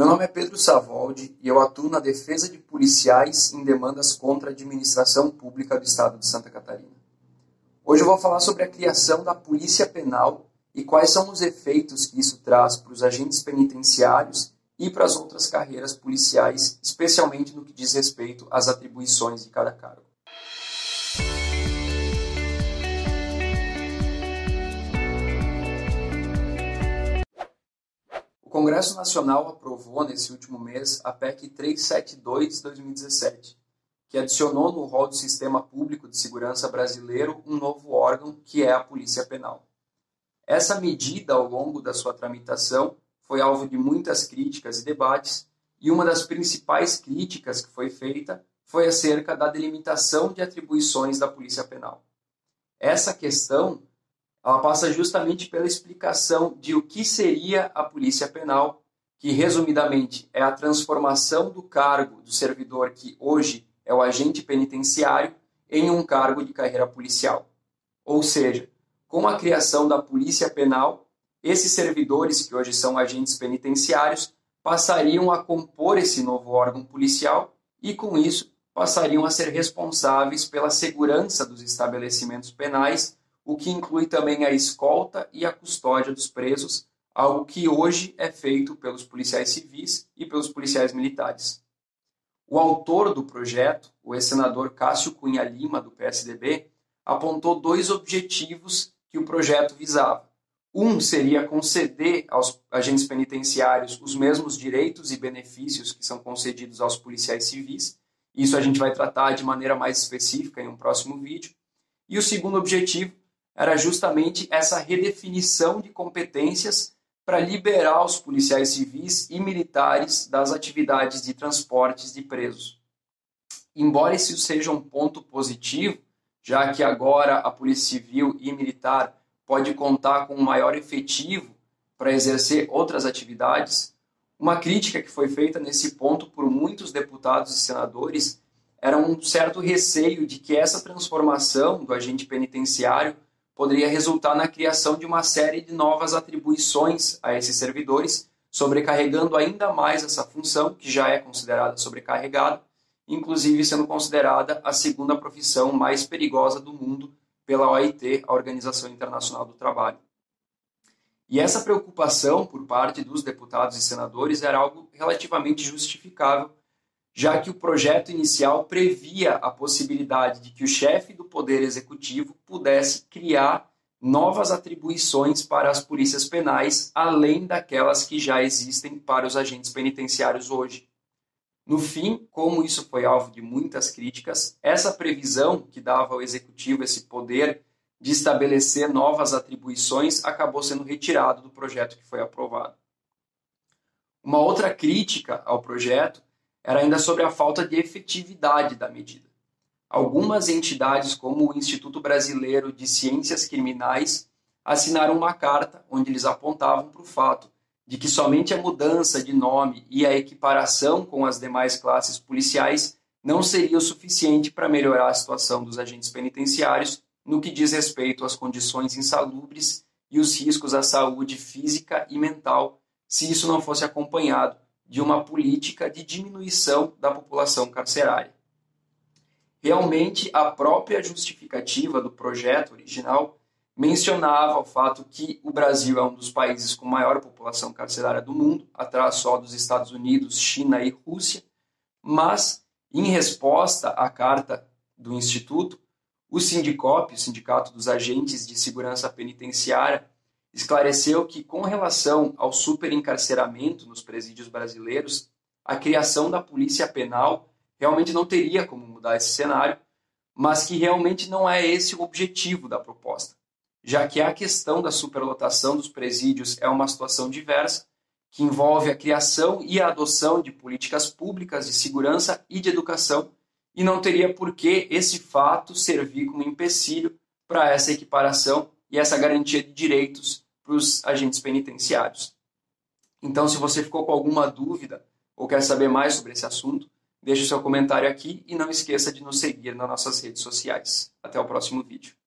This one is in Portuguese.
Meu nome é Pedro Savoldi e eu atuo na defesa de policiais em demandas contra a administração pública do Estado de Santa Catarina. Hoje eu vou falar sobre a criação da Polícia Penal e quais são os efeitos que isso traz para os agentes penitenciários e para as outras carreiras policiais, especialmente no que diz respeito às atribuições de cada cargo. Congresso Nacional aprovou nesse último mês a PEC 372/2017, que adicionou no rol do Sistema Público de Segurança brasileiro um novo órgão, que é a Polícia Penal. Essa medida, ao longo da sua tramitação, foi alvo de muitas críticas e debates, e uma das principais críticas que foi feita foi acerca da delimitação de atribuições da Polícia Penal. Essa questão ela passa justamente pela explicação de o que seria a Polícia Penal, que resumidamente é a transformação do cargo do servidor que hoje é o agente penitenciário em um cargo de carreira policial. Ou seja, com a criação da Polícia Penal, esses servidores, que hoje são agentes penitenciários, passariam a compor esse novo órgão policial e, com isso, passariam a ser responsáveis pela segurança dos estabelecimentos penais, o que inclui também a escolta e a custódia dos presos, algo que hoje é feito pelos policiais civis e pelos policiais militares. O autor do projeto, o ex-senador Cássio Cunha Lima, do PSDB, apontou dois objetivos que o projeto visava. Um seria conceder aos agentes penitenciários os mesmos direitos e benefícios que são concedidos aos policiais civis. Isso a gente vai tratar de maneira mais específica em um próximo vídeo. E o segundo objetivo era justamente essa redefinição de competências para liberar os policiais civis e militares das atividades de transportes de presos. Embora isso seja um ponto positivo, já que agora a Polícia Civil e Militar pode contar com um maior efetivo para exercer outras atividades. Uma crítica que foi feita nesse ponto por muitos deputados e senadores era um certo receio de que essa transformação do agente penitenciário poderia resultar na criação de uma série de novas atribuições a esses servidores, sobrecarregando ainda mais essa função, que já é considerada sobrecarregada, inclusive sendo considerada a segunda profissão mais perigosa do mundo pela OIT, a Organização Internacional do Trabalho. E essa preocupação por parte dos deputados e senadores era algo relativamente justificável, já que o projeto inicial previa a possibilidade de que o chefe do Poder Executivo pudesse criar novas atribuições para as polícias penais, além daquelas que já existem para os agentes penitenciários hoje. No fim, como isso foi alvo de muitas críticas, essa previsão que dava ao executivo esse poder de estabelecer novas atribuições acabou sendo retirado do projeto que foi aprovado. Uma outra crítica ao projeto era ainda sobre a falta de efetividade da medida. Algumas entidades, como o Instituto Brasileiro de Ciências Criminais, assinaram uma carta onde eles apontavam para o fato de que somente a mudança de nome e a equiparação com as demais classes policiais não seria o suficiente para melhorar a situação dos agentes penitenciários no que diz respeito às condições insalubres e os riscos à saúde física e mental, se isso não fosse acompanhado de uma política de diminuição da população carcerária. Realmente, a própria justificativa do projeto original mencionava o fato que o Brasil é um dos países com maior população carcerária do mundo, atrás só dos Estados Unidos, China e Rússia, mas, em resposta à carta do Instituto, o Sindicop, o Sindicato dos Agentes de Segurança Penitenciária, esclareceu que, com relação ao superencarceramento nos presídios brasileiros, a criação da polícia penal realmente não teria como mudar esse cenário, mas que realmente não é esse o objetivo da proposta já que a questão da superlotação dos presídios é uma situação diversa, que envolve a criação e a adoção de políticas públicas de segurança e de educação, e não teria por que esse fato servir como empecilho para essa equiparação e essa garantia de direitos para os agentes penitenciários. Então, se você ficou com alguma dúvida ou quer saber mais sobre esse assunto, deixe o seu comentário aqui e não esqueça de nos seguir nas nossas redes sociais. Até o próximo vídeo.